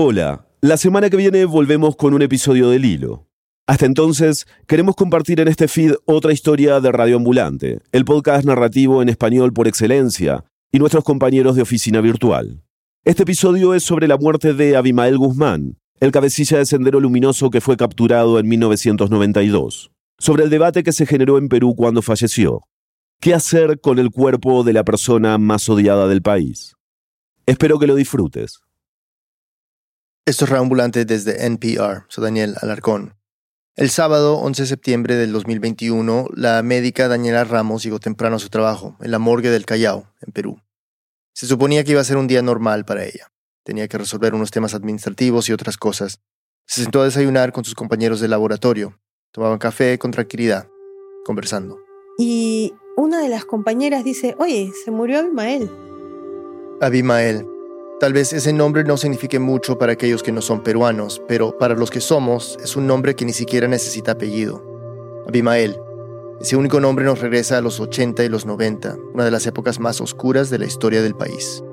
Hola, la semana que viene volvemos con un episodio del Hilo. Hasta entonces, queremos compartir en este feed otra historia de Radio Ambulante, el podcast narrativo en español por excelencia, y nuestros compañeros de oficina virtual. Este episodio es sobre la muerte de Abimael Guzmán, el cabecilla de Sendero Luminoso que fue capturado en 1992, sobre el debate que se generó en Perú cuando falleció. ¿Qué hacer con el cuerpo de la persona más odiada del país? Espero que lo disfrutes. Esto es Reambulante desde NPR. Soy Daniel Alarcón. El sábado 11 de septiembre del 2021, la médica Daniela Ramos llegó temprano a su trabajo, en la morgue del Callao, en Perú. Se suponía que iba a ser un día normal para ella. Tenía que resolver unos temas administrativos y otras cosas. Se sentó a desayunar con sus compañeros de laboratorio. Tomaban café con tranquilidad, conversando. Y una de las compañeras dice, oye, se murió Abimael. Abimael, Tal vez ese nombre no signifique mucho para aquellos que no son peruanos, pero para los que somos es un nombre que ni siquiera necesita apellido. Abimael. Ese único nombre nos regresa a los 80 y los 90, una de las épocas más oscuras de la historia del país.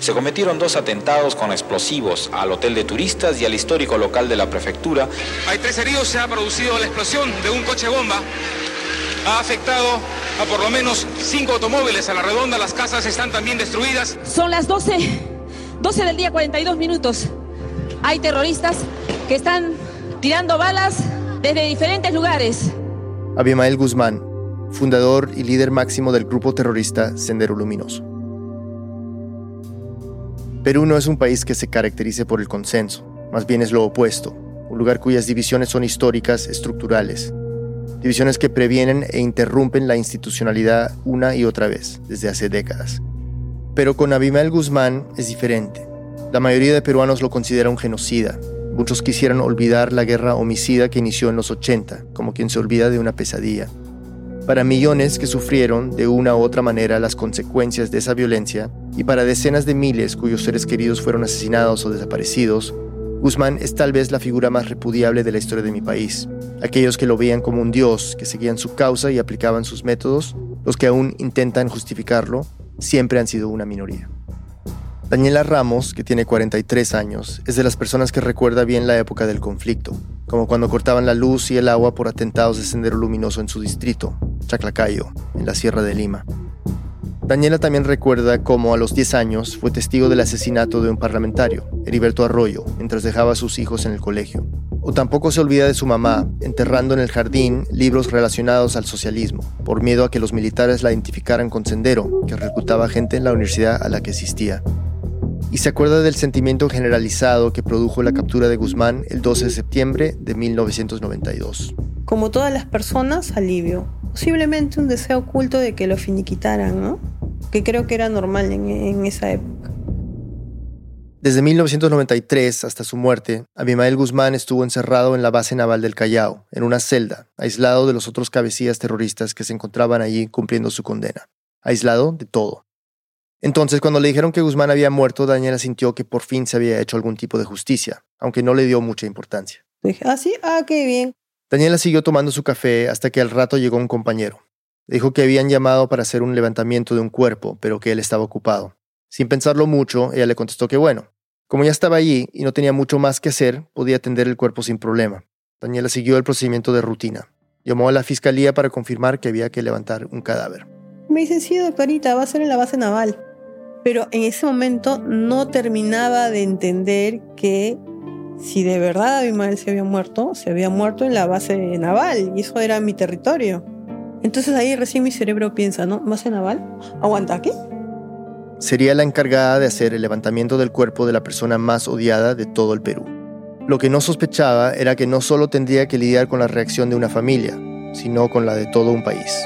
Se cometieron dos atentados con explosivos al hotel de turistas y al histórico local de la prefectura. Hay tres heridos, se ha producido la explosión de un coche bomba. Ha afectado a por lo menos cinco automóviles a la redonda, las casas están también destruidas. Son las 12 12 del día, 42 minutos. Hay terroristas que están tirando balas desde diferentes lugares. Abimael Guzmán, fundador y líder máximo del grupo terrorista Sendero Luminoso. Perú no es un país que se caracterice por el consenso, más bien es lo opuesto, un lugar cuyas divisiones son históricas, estructurales, divisiones que previenen e interrumpen la institucionalidad una y otra vez, desde hace décadas. Pero con Abimael Guzmán es diferente. La mayoría de peruanos lo considera un genocida. Muchos quisieran olvidar la guerra homicida que inició en los 80, como quien se olvida de una pesadilla. Para millones que sufrieron de una u otra manera las consecuencias de esa violencia, y para decenas de miles cuyos seres queridos fueron asesinados o desaparecidos, Guzmán es tal vez la figura más repudiable de la historia de mi país. Aquellos que lo veían como un dios, que seguían su causa y aplicaban sus métodos, los que aún intentan justificarlo, siempre han sido una minoría. Daniela Ramos, que tiene 43 años, es de las personas que recuerda bien la época del conflicto, como cuando cortaban la luz y el agua por atentados de sendero luminoso en su distrito, Chaclacayo, en la Sierra de Lima. Daniela también recuerda cómo a los 10 años fue testigo del asesinato de un parlamentario, Heriberto Arroyo, mientras dejaba a sus hijos en el colegio. O tampoco se olvida de su mamá, enterrando en el jardín libros relacionados al socialismo, por miedo a que los militares la identificaran con Sendero, que reclutaba gente en la universidad a la que asistía. Y se acuerda del sentimiento generalizado que produjo la captura de Guzmán el 12 de septiembre de 1992. Como todas las personas, alivio. Posiblemente un deseo oculto de que lo finiquitaran, ¿no? Que creo que era normal en, en esa época. Desde 1993 hasta su muerte, Abimael Guzmán estuvo encerrado en la base naval del Callao, en una celda, aislado de los otros cabecillas terroristas que se encontraban allí cumpliendo su condena, aislado de todo. Entonces, cuando le dijeron que Guzmán había muerto, Daniela sintió que por fin se había hecho algún tipo de justicia, aunque no le dio mucha importancia. Dije, ah, sí, ah, qué bien. Daniela siguió tomando su café hasta que al rato llegó un compañero. Dijo que habían llamado para hacer un levantamiento de un cuerpo, pero que él estaba ocupado. Sin pensarlo mucho, ella le contestó que bueno, como ya estaba allí y no tenía mucho más que hacer, podía atender el cuerpo sin problema. Daniela siguió el procedimiento de rutina. Llamó a la fiscalía para confirmar que había que levantar un cadáver. Me dicen, sí, doctorita, va a ser en la base naval. Pero en ese momento no terminaba de entender que si de verdad Abimael se había muerto, se había muerto en la base naval y eso era mi territorio. Entonces ahí recién mi cerebro piensa, ¿no? ¿Base naval? ¿Aguanta qué? Sería la encargada de hacer el levantamiento del cuerpo de la persona más odiada de todo el Perú. Lo que no sospechaba era que no solo tendría que lidiar con la reacción de una familia, sino con la de todo un país.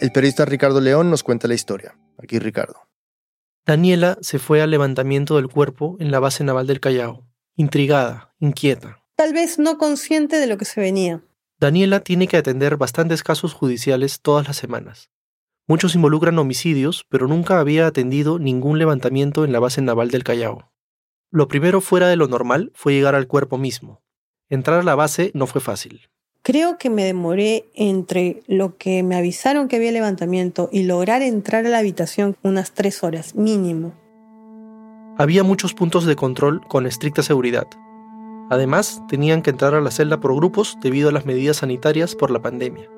El periodista Ricardo León nos cuenta la historia. Aquí Ricardo. Daniela se fue al levantamiento del cuerpo en la base naval del Callao, intrigada, inquieta. Tal vez no consciente de lo que se venía. Daniela tiene que atender bastantes casos judiciales todas las semanas. Muchos involucran homicidios, pero nunca había atendido ningún levantamiento en la base naval del Callao. Lo primero fuera de lo normal fue llegar al cuerpo mismo. Entrar a la base no fue fácil. Creo que me demoré entre lo que me avisaron que había levantamiento y lograr entrar a la habitación unas tres horas mínimo. Había muchos puntos de control con estricta seguridad. Además, tenían que entrar a la celda por grupos debido a las medidas sanitarias por la pandemia.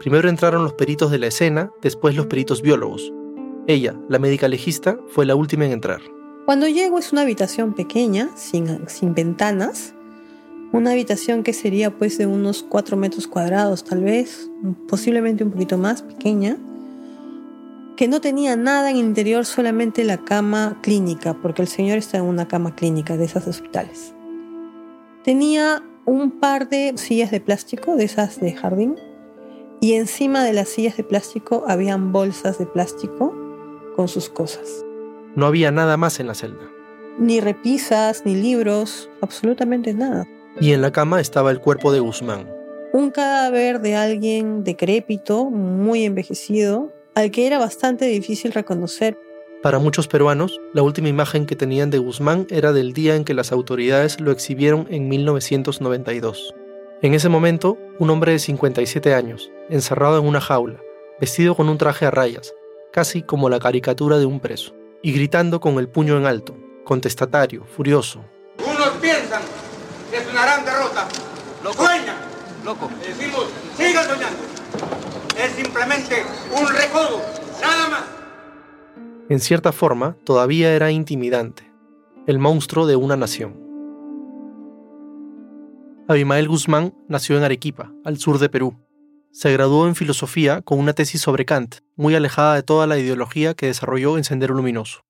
Primero entraron los peritos de la escena, después los peritos biólogos. Ella, la médica legista, fue la última en entrar. Cuando llego es una habitación pequeña, sin, sin ventanas, una habitación que sería pues de unos 4 metros cuadrados tal vez, posiblemente un poquito más pequeña, que no tenía nada en el interior, solamente la cama clínica, porque el señor está en una cama clínica de esas hospitales. Tenía un par de sillas de plástico, de esas de jardín, y encima de las sillas de plástico habían bolsas de plástico con sus cosas. No había nada más en la celda. Ni repisas, ni libros, absolutamente nada y en la cama estaba el cuerpo de Guzmán. Un cadáver de alguien decrépito, muy envejecido, al que era bastante difícil reconocer. Para muchos peruanos, la última imagen que tenían de Guzmán era del día en que las autoridades lo exhibieron en 1992. En ese momento, un hombre de 57 años, encerrado en una jaula, vestido con un traje a rayas, casi como la caricatura de un preso, y gritando con el puño en alto, contestatario, furioso. Unos piensan es una gran derrota. Lo Sueñan. Loco. decimos, sigan soñando. Es simplemente un recodo, nada más. En cierta forma, todavía era intimidante. El monstruo de una nación. Abimael Guzmán nació en Arequipa, al sur de Perú. Se graduó en filosofía con una tesis sobre Kant, muy alejada de toda la ideología que desarrolló en Sendero Luminoso.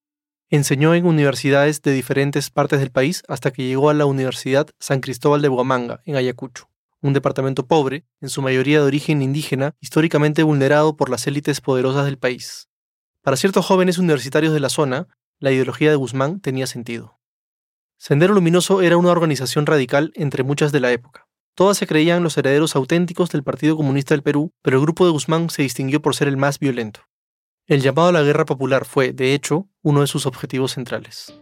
Enseñó en universidades de diferentes partes del país hasta que llegó a la Universidad San Cristóbal de Buamanga, en Ayacucho, un departamento pobre, en su mayoría de origen indígena, históricamente vulnerado por las élites poderosas del país. Para ciertos jóvenes universitarios de la zona, la ideología de Guzmán tenía sentido. Sendero Luminoso era una organización radical entre muchas de la época. Todas se creían los herederos auténticos del Partido Comunista del Perú, pero el grupo de Guzmán se distinguió por ser el más violento. El llamado a la guerra popular fue, de hecho, uno de sus objetivos centrales.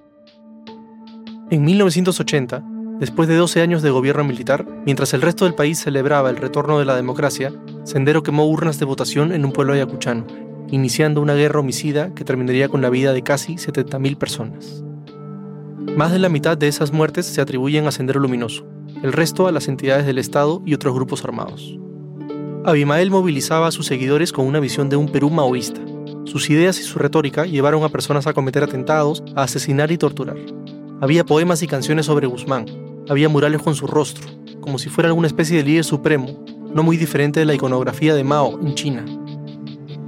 En 1980, después de 12 años de gobierno militar, mientras el resto del país celebraba el retorno de la democracia, Sendero quemó urnas de votación en un pueblo ayacuchano, iniciando una guerra homicida que terminaría con la vida de casi 70.000 personas. Más de la mitad de esas muertes se atribuyen a Sendero Luminoso, el resto a las entidades del Estado y otros grupos armados. Abimael movilizaba a sus seguidores con una visión de un Perú maoísta, sus ideas y su retórica llevaron a personas a cometer atentados, a asesinar y torturar. Había poemas y canciones sobre Guzmán, había murales con su rostro, como si fuera alguna especie de líder supremo, no muy diferente de la iconografía de Mao en China.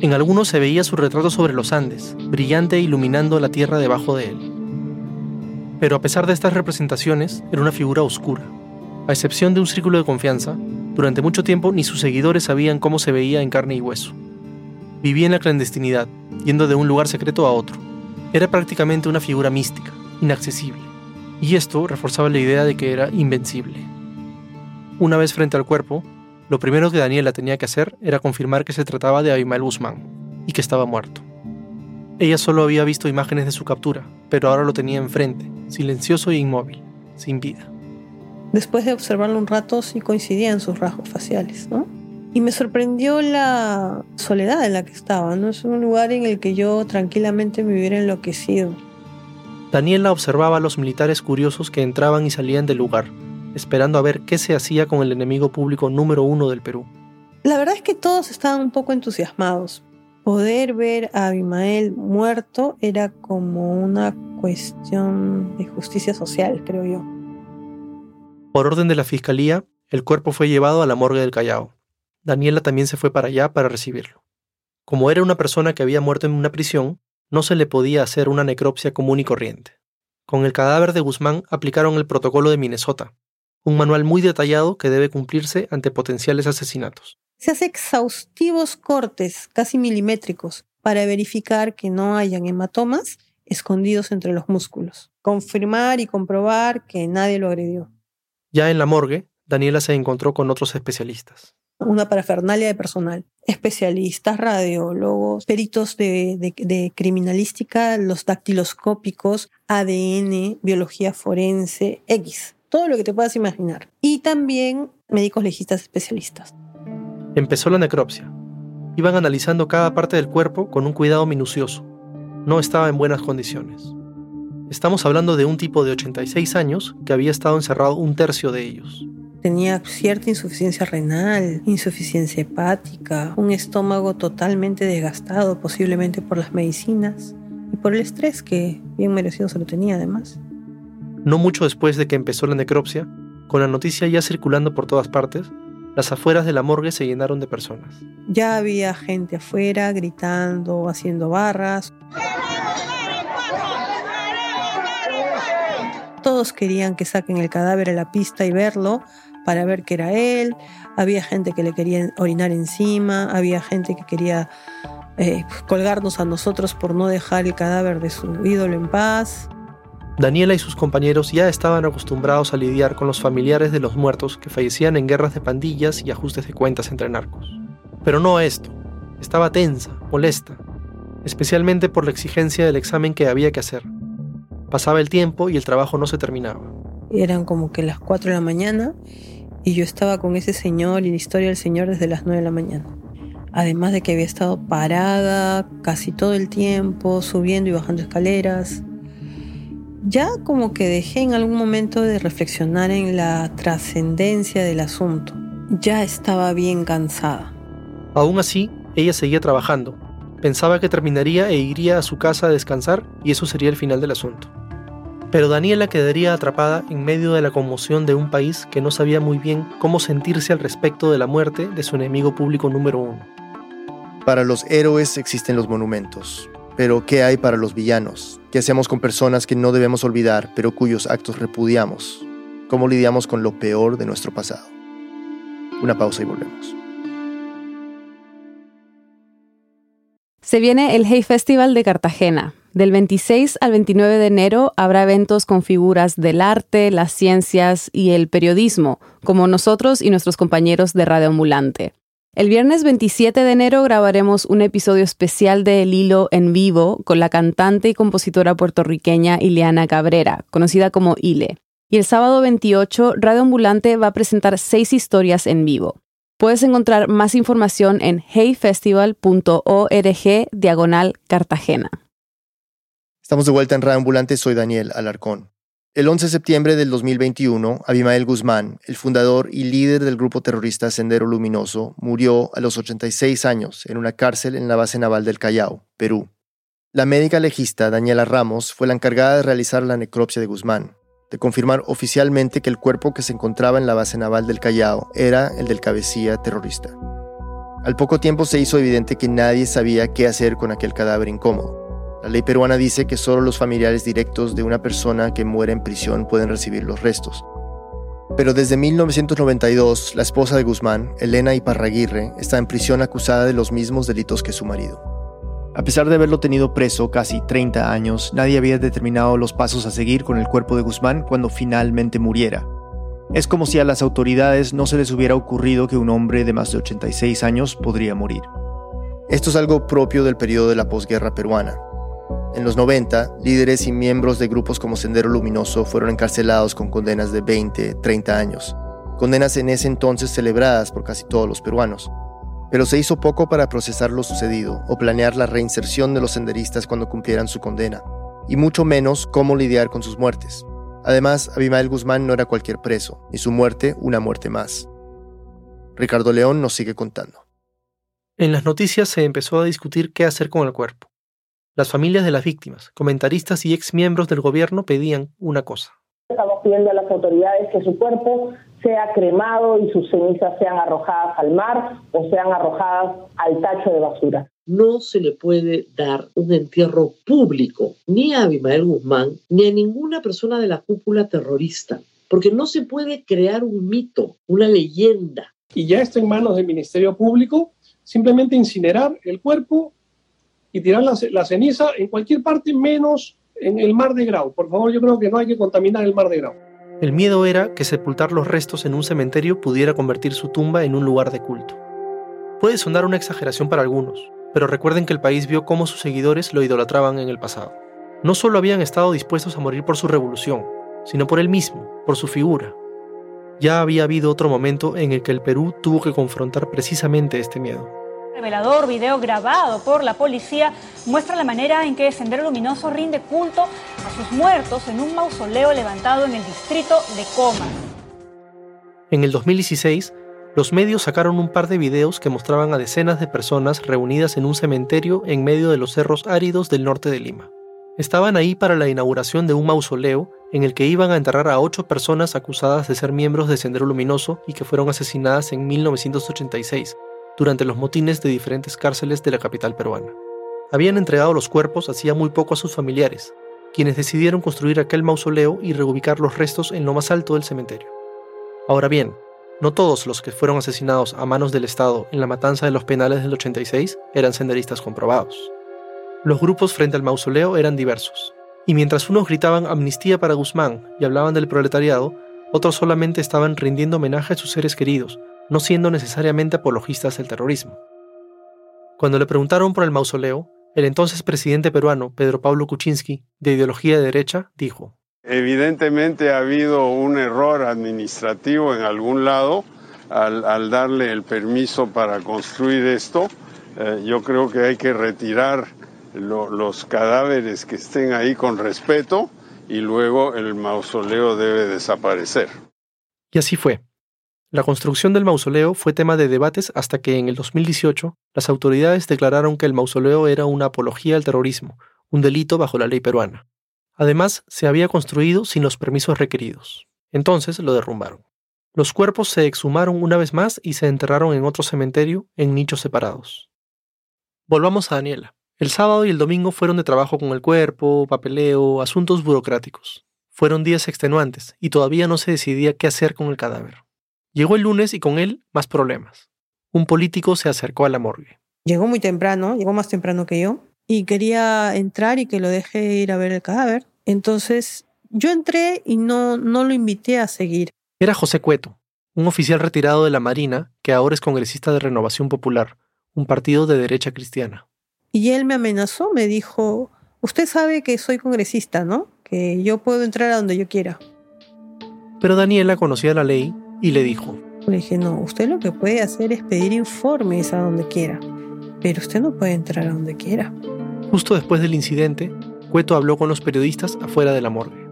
En algunos se veía su retrato sobre los Andes, brillante e iluminando la tierra debajo de él. Pero a pesar de estas representaciones, era una figura oscura. A excepción de un círculo de confianza, durante mucho tiempo ni sus seguidores sabían cómo se veía en carne y hueso. Vivía en la clandestinidad, yendo de un lugar secreto a otro. Era prácticamente una figura mística, inaccesible, y esto reforzaba la idea de que era invencible. Una vez frente al cuerpo, lo primero que Daniela tenía que hacer era confirmar que se trataba de Abimael Guzmán y que estaba muerto. Ella solo había visto imágenes de su captura, pero ahora lo tenía enfrente, silencioso e inmóvil, sin vida. Después de observarlo un rato, sí coincidían sus rasgos faciales, ¿no? Y me sorprendió la soledad en la que estaba, ¿no? Es un lugar en el que yo tranquilamente me hubiera enloquecido. Daniela observaba a los militares curiosos que entraban y salían del lugar, esperando a ver qué se hacía con el enemigo público número uno del Perú. La verdad es que todos estaban un poco entusiasmados. Poder ver a Abimael muerto era como una cuestión de justicia social, creo yo. Por orden de la fiscalía, el cuerpo fue llevado a la morgue del Callao. Daniela también se fue para allá para recibirlo. Como era una persona que había muerto en una prisión, no se le podía hacer una necropsia común y corriente. Con el cadáver de Guzmán aplicaron el protocolo de Minnesota, un manual muy detallado que debe cumplirse ante potenciales asesinatos. Se hace exhaustivos cortes, casi milimétricos, para verificar que no hayan hematomas escondidos entre los músculos. Confirmar y comprobar que nadie lo agredió. Ya en la morgue, Daniela se encontró con otros especialistas una parafernalia de personal, especialistas, radiólogos, peritos de, criminalística, los dactiloscópicos, ADN, biología forense, X, todo lo que te puedas imaginar. Y también médicos legistas especialistas. Empezó la necropsia. Iban analizando cada parte del cuerpo con un cuidado minucioso. No estaba en buenas condiciones. Estamos hablando de un tipo de 86 años que había estado encerrado un tercio de ellos. Tenía cierta insuficiencia renal, insuficiencia hepática, un estómago totalmente desgastado, posiblemente por las medicinas y por el estrés que bien merecido se lo tenía además. No mucho después de que empezó la necropsia, con la noticia ya circulando por todas partes, las afueras de la morgue se llenaron de personas. Ya había gente afuera gritando, haciendo barras. Todos querían que saquen el cadáver a la pista y verlo para ver que era él. Había gente que le quería orinar encima, había gente que quería eh, colgarnos a nosotros por no dejar el cadáver de su ídolo en paz. Daniela y sus compañeros ya estaban acostumbrados a lidiar con los familiares de los muertos que fallecían en guerras de pandillas y ajustes de cuentas entre narcos. Pero no a esto. Estaba tensa, molesta, especialmente por la exigencia del examen que había que hacer. Pasaba el tiempo y el trabajo no se terminaba. Eran como que las 4 de la mañana y yo estaba con ese señor y la historia del señor desde las 9 de la mañana. Además de que había estado parada casi todo el tiempo, subiendo y bajando escaleras. Ya como que dejé en algún momento de reflexionar en la trascendencia del asunto. Ya estaba bien cansada. Aún así, ella seguía trabajando, Pensaba que terminaría e iría a su casa a descansar y eso sería el final del asunto. Pero Daniela quedaría atrapada en medio de la conmoción de un país que no sabía muy bien cómo sentirse al respecto de la muerte de su enemigo público número uno. Para los héroes existen los monumentos, pero ¿qué hay para los villanos? ¿Qué hacemos con personas que no debemos olvidar, pero cuyos actos repudiamos? ¿Cómo lidiamos con lo peor de nuestro pasado? Una pausa y volvemos. Se viene el Hey Festival de Cartagena. Del 26 al 29 de enero habrá eventos con figuras del arte, las ciencias y el periodismo, como nosotros y nuestros compañeros de Radio Ambulante. El viernes 27 de enero grabaremos un episodio especial de El Hilo en vivo con la cantante y compositora puertorriqueña Ileana Cabrera, conocida como Ile. Y el sábado 28, Radio Ambulante va a presentar seis historias en vivo. Puedes encontrar más información en heyfestival.org diagonal Cartagena. Estamos de vuelta en Radio soy Daniel Alarcón. El 11 de septiembre del 2021, Abimael Guzmán, el fundador y líder del grupo terrorista Sendero Luminoso, murió a los 86 años en una cárcel en la base naval del Callao, Perú. La médica legista Daniela Ramos fue la encargada de realizar la necropsia de Guzmán, de confirmar oficialmente que el cuerpo que se encontraba en la base naval del Callao era el del cabecilla terrorista. Al poco tiempo se hizo evidente que nadie sabía qué hacer con aquel cadáver incómodo. La ley peruana dice que solo los familiares directos de una persona que muere en prisión pueden recibir los restos. Pero desde 1992, la esposa de Guzmán, Elena Iparraguirre, está en prisión acusada de los mismos delitos que su marido. A pesar de haberlo tenido preso casi 30 años, nadie había determinado los pasos a seguir con el cuerpo de Guzmán cuando finalmente muriera. Es como si a las autoridades no se les hubiera ocurrido que un hombre de más de 86 años podría morir. Esto es algo propio del periodo de la posguerra peruana. En los 90, líderes y miembros de grupos como Sendero Luminoso fueron encarcelados con condenas de 20, 30 años, condenas en ese entonces celebradas por casi todos los peruanos pero se hizo poco para procesar lo sucedido o planear la reinserción de los senderistas cuando cumplieran su condena, y mucho menos cómo lidiar con sus muertes. Además, Abimael Guzmán no era cualquier preso, y su muerte una muerte más. Ricardo León nos sigue contando. En las noticias se empezó a discutir qué hacer con el cuerpo. Las familias de las víctimas, comentaristas y exmiembros del gobierno pedían una cosa. Estamos pidiendo a las autoridades que su cuerpo sea cremado y sus cenizas sean arrojadas al mar o sean arrojadas al tacho de basura. No se le puede dar un entierro público ni a Abimael Guzmán ni a ninguna persona de la cúpula terrorista, porque no se puede crear un mito, una leyenda. Y ya está en manos del Ministerio Público simplemente incinerar el cuerpo y tirar la, la ceniza en cualquier parte menos en el mar de Grau. Por favor, yo creo que no hay que contaminar el mar de Grau. El miedo era que sepultar los restos en un cementerio pudiera convertir su tumba en un lugar de culto. Puede sonar una exageración para algunos, pero recuerden que el país vio cómo sus seguidores lo idolatraban en el pasado. No solo habían estado dispuestos a morir por su revolución, sino por él mismo, por su figura. Ya había habido otro momento en el que el Perú tuvo que confrontar precisamente este miedo. Revelador video grabado por la policía muestra la manera en que Sendero Luminoso rinde culto a sus muertos en un mausoleo levantado en el distrito de Comas. En el 2016, los medios sacaron un par de videos que mostraban a decenas de personas reunidas en un cementerio en medio de los cerros áridos del norte de Lima. Estaban ahí para la inauguración de un mausoleo en el que iban a enterrar a ocho personas acusadas de ser miembros de Sendero Luminoso y que fueron asesinadas en 1986, durante los motines de diferentes cárceles de la capital peruana. Habían entregado los cuerpos hacía muy poco a sus familiares, quienes decidieron construir aquel mausoleo y reubicar los restos en lo más alto del cementerio. Ahora bien, no todos los que fueron asesinados a manos del Estado en la matanza de los penales del 86 eran senderistas comprobados. Los grupos frente al mausoleo eran diversos, y mientras unos gritaban amnistía para Guzmán y hablaban del proletariado, otros solamente estaban rindiendo homenaje a sus seres queridos no siendo necesariamente apologistas del terrorismo. Cuando le preguntaron por el mausoleo, el entonces presidente peruano, Pedro Pablo Kuczynski, de ideología de derecha, dijo, Evidentemente ha habido un error administrativo en algún lado al, darle el permiso para construir esto. Eh, yo creo que hay que retirar los cadáveres que estén ahí con respeto y luego el mausoleo debe desaparecer. Y así fue. La construcción del mausoleo fue tema de debates hasta que en el 2018 las autoridades declararon que el mausoleo era una apología al terrorismo, un delito bajo la ley peruana. Además, se había construido sin los permisos requeridos. Entonces lo derrumbaron. Los cuerpos se exhumaron una vez más y se enterraron en otro cementerio en nichos separados. Volvamos a Daniela. El sábado y el domingo fueron de trabajo con el cuerpo, papeleo, asuntos burocráticos. Fueron días extenuantes y todavía no se decidía qué hacer con el cadáver. Llegó el lunes y con él más problemas. Un político se acercó a la morgue. Llegó muy temprano, llegó más temprano que yo, y quería entrar y que lo deje ir a ver el cadáver. Entonces yo entré y no, no lo invité a seguir. Era José Cueto, un oficial retirado de la Marina que ahora es congresista de Renovación Popular, un partido de derecha cristiana. Y él me amenazó, me dijo, usted sabe que soy congresista, ¿no? Que yo puedo entrar a donde yo quiera. Pero Daniela conocía la ley y le dijo, le dije, no, usted lo que puede hacer es pedir informes a donde quiera, pero usted no puede entrar a donde quiera. Justo después del incidente, Cueto habló con los periodistas afuera de la morgue.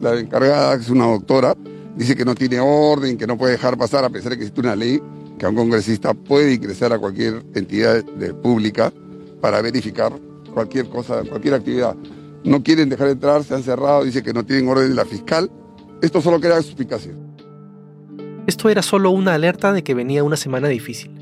La encargada, que es una doctora, dice que no tiene orden, que no puede dejar pasar, a pesar de que existe una ley, que un congresista puede ingresar a cualquier entidad de, pública para verificar cualquier cosa, cualquier actividad. No quieren dejar entrar, se han cerrado, dice que no tienen orden de la fiscal. Esto solo crea explicación. Esto era solo una alerta de que venía una semana difícil.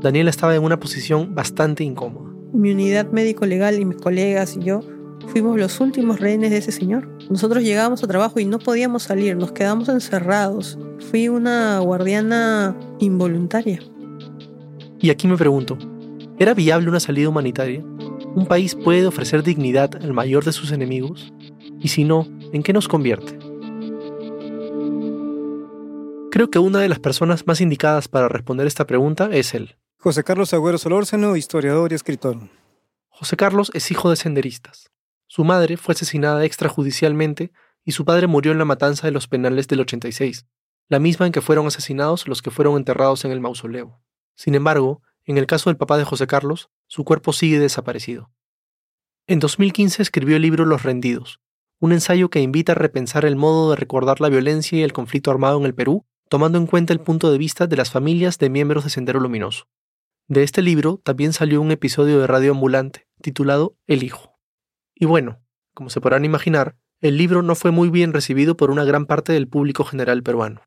Daniela estaba en una posición bastante incómoda. Mi unidad médico-legal y mis colegas y yo fuimos los últimos rehenes de ese señor. Nosotros llegábamos a trabajo y no podíamos salir, nos quedamos encerrados. Fui una guardiana involuntaria. Y aquí me pregunto, ¿era viable una salida humanitaria? ¿Un país puede ofrecer dignidad al mayor de sus enemigos? Y si no, ¿en qué nos convierte? Creo que una de las personas más indicadas para responder esta pregunta es él. José Carlos Agüero Solórzano, historiador y escritor. José Carlos es hijo de senderistas. Su madre fue asesinada extrajudicialmente y su padre murió en la matanza de los penales del 86, la misma en que fueron asesinados los que fueron enterrados en el mausoleo. Sin embargo, en el caso del papá de José Carlos, su cuerpo sigue desaparecido. En 2015 escribió el libro Los Rendidos, un ensayo que invita a repensar el modo de recordar la violencia y el conflicto armado en el Perú tomando en cuenta el punto de vista de las familias de miembros de Sendero Luminoso. De este libro también salió un episodio de Radio Ambulante, titulado El Hijo. Y bueno, como se podrán imaginar, el libro no fue muy bien recibido por una gran parte del público general peruano.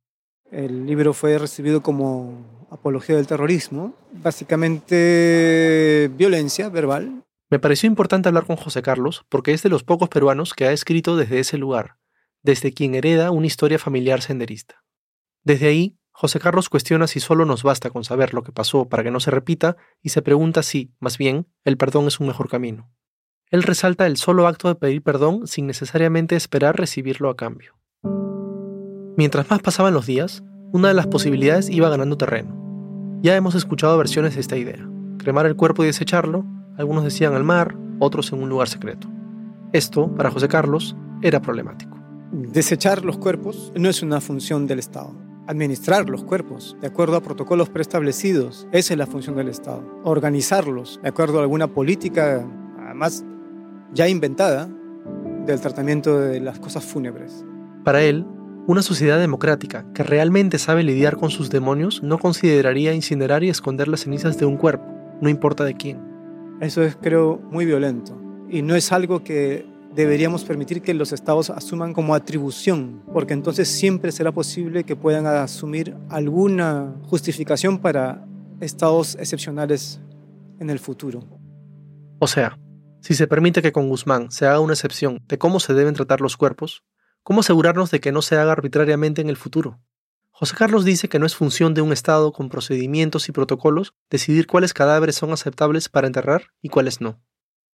El libro fue recibido como apología del terrorismo, básicamente violencia verbal. Me pareció importante hablar con José Carlos porque es de los pocos peruanos que ha escrito desde ese lugar, desde quien hereda una historia familiar senderista. Desde ahí, José Carlos cuestiona si solo nos basta con saber lo que pasó para que no se repita y se pregunta si, más bien, el perdón es un mejor camino. Él resalta el solo acto de pedir perdón sin necesariamente esperar recibirlo a cambio. Mientras más pasaban los días, una de las posibilidades iba ganando terreno. Ya hemos escuchado versiones de esta idea. Cremar el cuerpo y desecharlo, algunos decían al mar, otros en un lugar secreto. Esto, para José Carlos, era problemático. Desechar los cuerpos no es una función del Estado administrar los cuerpos de acuerdo a protocolos preestablecidos. Esa es la función del Estado. Organizarlos de acuerdo a alguna política, además ya inventada, del tratamiento de las cosas fúnebres. Para él, una sociedad democrática que realmente sabe lidiar con sus demonios no consideraría incinerar y esconder las cenizas de un cuerpo, no importa de quién. Eso es, creo, muy violento. Y no es algo que deberíamos permitir que los estados asuman como atribución, porque entonces siempre será posible que puedan asumir alguna justificación para estados excepcionales en el futuro. O sea, si se permite que con Guzmán se haga una excepción de cómo se deben tratar los cuerpos, ¿cómo asegurarnos de que no se haga arbitrariamente en el futuro? José Carlos dice que no es función de un Estado con procedimientos y protocolos decidir cuáles cadáveres son aceptables para enterrar y cuáles no.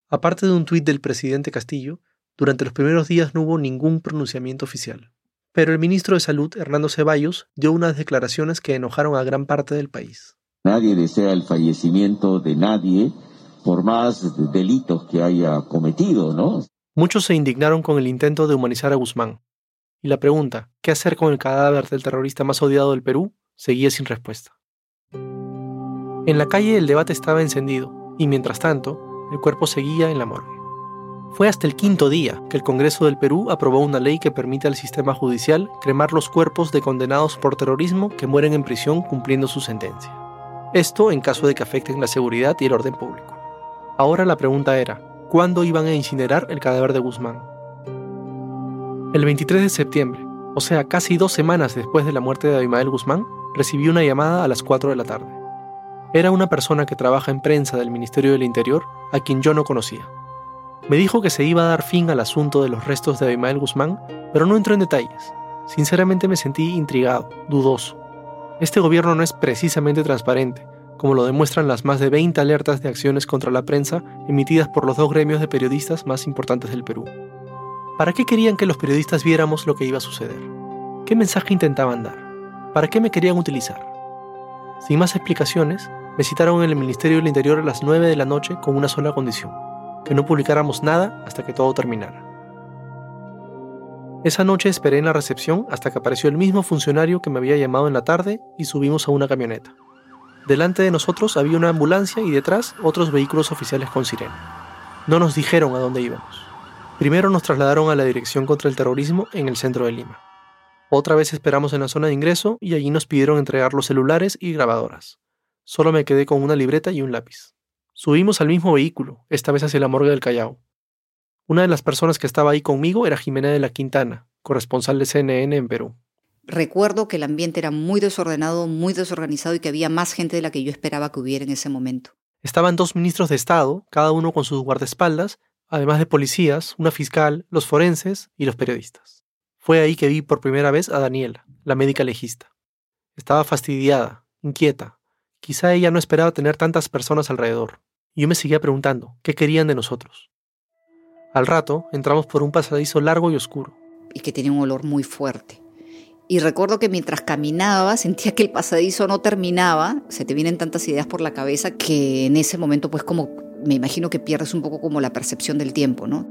Aparte de un tuit del presidente Castillo, durante los primeros días no hubo ningún pronunciamiento oficial. Pero el ministro de Salud, Hernando Ceballos, dio unas declaraciones que enojaron a gran parte del país. Nadie desea el fallecimiento de nadie por más delitos que haya cometido, ¿no? Muchos se indignaron con el intento de humanizar a Guzmán. Y la pregunta, ¿qué hacer con el cadáver del terrorista más odiado del Perú?, seguía sin respuesta. En la calle el debate estaba encendido, y mientras tanto, el cuerpo seguía en la morgue. Fue hasta el quinto día que el Congreso del Perú aprobó una ley que permite al sistema judicial cremar los cuerpos de condenados por terrorismo que mueren en prisión cumpliendo su sentencia. Esto en caso de que afecten la seguridad y el orden público. Ahora la pregunta era, ¿cuándo iban a incinerar el cadáver de Guzmán? El 23 de septiembre, o sea, casi dos semanas después de la muerte de Abimael Guzmán, recibí una llamada a las 4 de la tarde. Era una persona que trabaja en prensa del Ministerio del Interior, a quien yo no conocía. Me dijo que se iba a dar fin al asunto de los restos de Abimael Guzmán, pero no entró en detalles. Sinceramente me sentí intrigado, dudoso. Este gobierno no es precisamente transparente, como lo demuestran las más de 20 alertas de acciones contra la prensa emitidas por los dos gremios de periodistas más importantes del Perú. ¿Para qué querían que los periodistas viéramos lo que iba a suceder? ¿Qué mensaje intentaban dar? ¿Para qué me querían utilizar? Sin más explicaciones, me citaron en el Ministerio del Interior a las 9 de la noche con una sola condición que no publicáramos nada hasta que todo terminara. Esa noche esperé en la recepción hasta que apareció el mismo funcionario que me había llamado en la tarde y subimos a una camioneta. Delante de nosotros había una ambulancia y detrás otros vehículos oficiales con sirena. No nos dijeron a dónde íbamos. Primero nos trasladaron a la Dirección contra el Terrorismo en el centro de Lima. Otra vez esperamos en la zona de ingreso y allí nos pidieron entregar los celulares y grabadoras. Solo me quedé con una libreta y un lápiz. Subimos al mismo vehículo, esta vez hacia la morgue del Callao. Una de las personas que estaba ahí conmigo era Jimena de la Quintana, corresponsal de CNN en Perú. Recuerdo que el ambiente era muy desordenado, muy desorganizado y que había más gente de la que yo esperaba que hubiera en ese momento. Estaban dos ministros de Estado, cada uno con sus guardaespaldas, además de policías, una fiscal, los forenses y los periodistas. Fue ahí que vi por primera vez a Daniela, la médica legista. Estaba fastidiada, inquieta. Quizá ella no esperaba tener tantas personas alrededor. Yo me seguía preguntando, ¿qué querían de nosotros? Al rato, entramos por un pasadizo largo y oscuro. Y que tenía un olor muy fuerte. Y recuerdo que mientras caminaba sentía que el pasadizo no terminaba, se te vienen tantas ideas por la cabeza que en ese momento pues como me imagino que pierdes un poco como la percepción del tiempo, ¿no?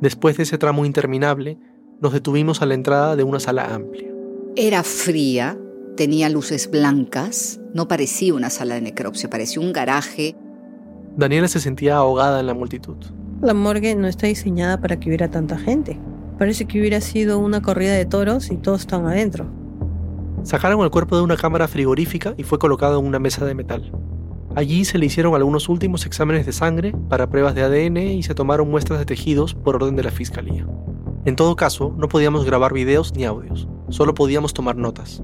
Después de ese tramo interminable, nos detuvimos a la entrada de una sala amplia. Era fría, tenía luces blancas, no parecía una sala de necropsia, parecía un garaje Daniela se sentía ahogada en la multitud. La morgue no está diseñada para que hubiera tanta gente. Parece que hubiera sido una corrida de toros y todos están adentro. Sacaron el cuerpo de una cámara frigorífica y fue colocado en una mesa de metal. Allí se le hicieron algunos últimos exámenes de sangre para pruebas de ADN y se tomaron muestras de tejidos por orden de la fiscalía. En todo caso, no podíamos grabar videos ni audios, solo podíamos tomar notas.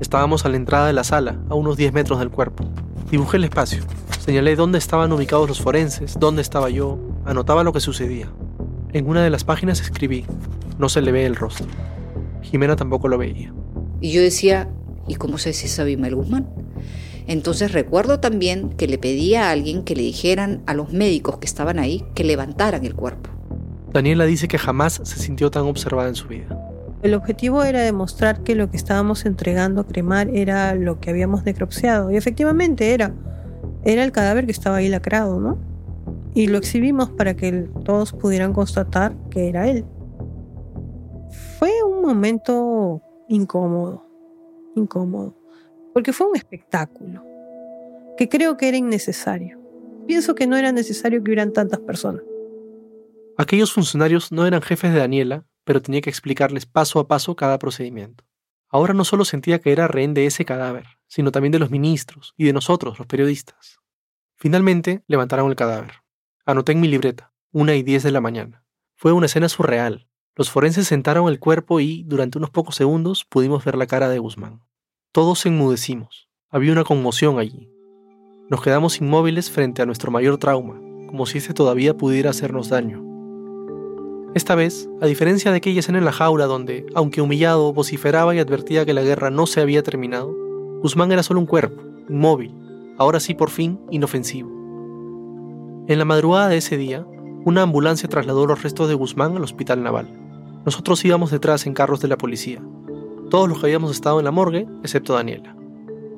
Estábamos a la entrada de la sala, a unos 10 metros del cuerpo. Dibujé el espacio, Señalé dónde estaban ubicados los forenses, dónde estaba yo, anotaba lo que sucedía. En una de las páginas escribí, no se le ve el rostro. Jimena tampoco lo veía. Y yo decía, ¿y cómo sé si es Abimael Guzmán? Entonces recuerdo también que le pedí a alguien que le dijeran a los médicos que estaban ahí que levantaran el cuerpo. Daniela dice que jamás se sintió tan observada en su vida. El objetivo era demostrar que lo que estábamos entregando a cremar era lo que habíamos necropsiado. Y efectivamente era era el cadáver que estaba ahí lacrado, ¿no? Y lo exhibimos para que todos pudieran constatar que era él. Fue un momento incómodo. incómodo, porque fue un espectáculo que creo que era innecesario. Pienso que no era necesario que hubieran tantas personas. Aquellos funcionarios no eran jefes de Daniela, pero tenía que explicarles paso a paso cada procedimiento. Ahora no solo sentía que era rehén de ese cadáver, sino también de los ministros y de nosotros, los periodistas. Finalmente levantaron el cadáver. Anoté en mi libreta, una y diez de la mañana. Fue una escena surreal. Los forenses sentaron el cuerpo y, durante unos pocos segundos, pudimos ver la cara de Guzmán. Todos enmudecimos. Había una conmoción allí. Nos quedamos inmóviles frente a nuestro mayor trauma, como si este todavía pudiera hacernos daño. Esta vez, a diferencia de aquella escena en la jaula donde, aunque humillado, vociferaba y advertía que la guerra no se había terminado, Guzmán era solo un cuerpo, inmóvil, ahora sí por fin inofensivo. En la madrugada de ese día, una ambulancia trasladó los restos de Guzmán al hospital naval. Nosotros íbamos detrás en carros de la policía, todos los que habíamos estado en la morgue, excepto Daniela.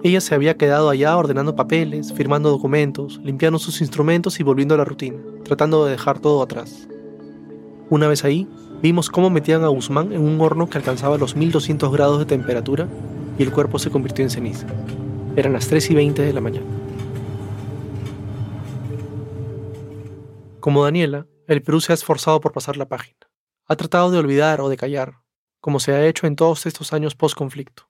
Ella se había quedado allá ordenando papeles, firmando documentos, limpiando sus instrumentos y volviendo a la rutina, tratando de dejar todo atrás. Una vez ahí, vimos cómo metían a Guzmán en un horno que alcanzaba los 1200 grados de temperatura y el cuerpo se convirtió en ceniza. Eran las 3 y 20 de la mañana. Como Daniela, el Perú se ha esforzado por pasar la página. Ha tratado de olvidar o de callar, como se ha hecho en todos estos años post-conflicto.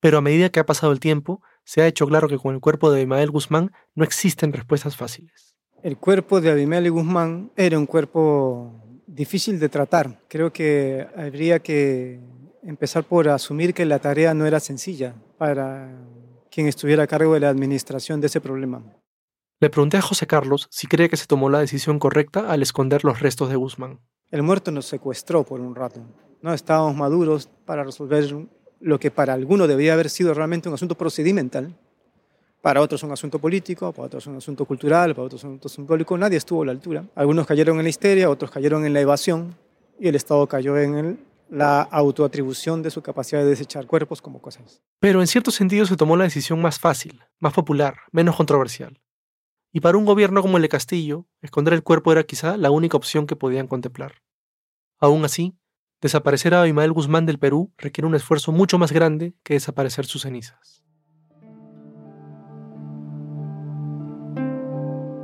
Pero a medida que ha pasado el tiempo, se ha hecho claro que con el cuerpo de Abimael Guzmán no existen respuestas fáciles. El cuerpo de Abimael Guzmán era un cuerpo difícil de tratar. Creo que habría que empezar por asumir que la tarea no era sencilla para quien estuviera a cargo de la administración de ese problema. Le pregunté a José Carlos si cree que se tomó la decisión correcta al esconder los restos de Guzmán. El muerto nos secuestró por un rato. No estábamos maduros para resolver lo que para algunos debía haber sido realmente un asunto procedimental, para otros un asunto político, para otros un asunto cultural, para otros un asunto simbólico. Nadie estuvo a la altura. Algunos cayeron en la histeria, otros cayeron en la evasión y el Estado cayó en la autoatribución de su capacidad de desechar cuerpos como cosas. Pero en cierto sentido se tomó la decisión más fácil, más popular, menos controversial. Y para un gobierno como el de Castillo, esconder el cuerpo era quizá la única opción que podían contemplar. Aún así, desaparecer a Abimael Guzmán del Perú requiere un esfuerzo mucho más grande que desaparecer sus cenizas.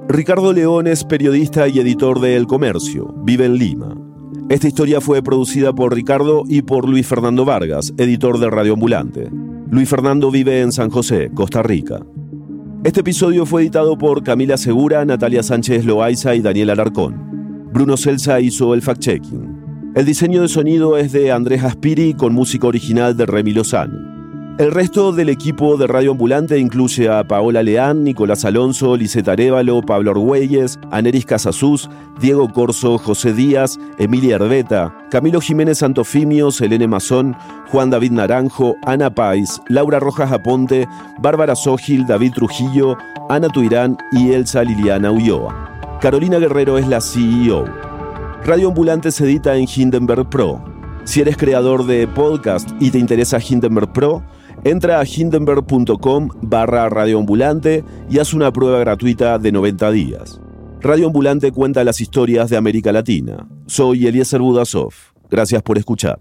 Ricardo León es periodista y editor de El Comercio. Vive en Lima. Esta historia fue producida por Ricardo y por Luis Fernando Vargas, editor de Radio Ambulante. Luis Fernando vive en San José, Costa Rica. Este episodio fue editado por Camila Segura, Natalia Sánchez Loaiza y Daniel Alarcón. Bruno Celsa hizo el fact-checking. El diseño de sonido es de Andrés Aspiri con música original de Remy Lozano. El resto del equipo de Radio Ambulante incluye a Paola Leán, Nicolás Alonso, Liseta Arevalo, Pablo Argüelles, Aneris Casasús, Diego Corso, José Díaz, Emilia Herbeta, Camilo Jiménez Santofimio, Selene Mazón, Juan David Naranjo, Ana Pais, Laura Rojas Aponte, Bárbara Sógil, David Trujillo, Ana Tuirán y Elsa Liliana Ulloa. Carolina Guerrero es la CEO. Radio Ambulante se edita en Hindenburg Pro. Si eres creador de podcast y te interesa Hindenburg Pro, Entra a hindenburg.com barra radioambulante y haz una prueba gratuita de 90 días. Radio Ambulante cuenta las historias de América Latina. Soy Eliezer Budasov. Gracias por escuchar.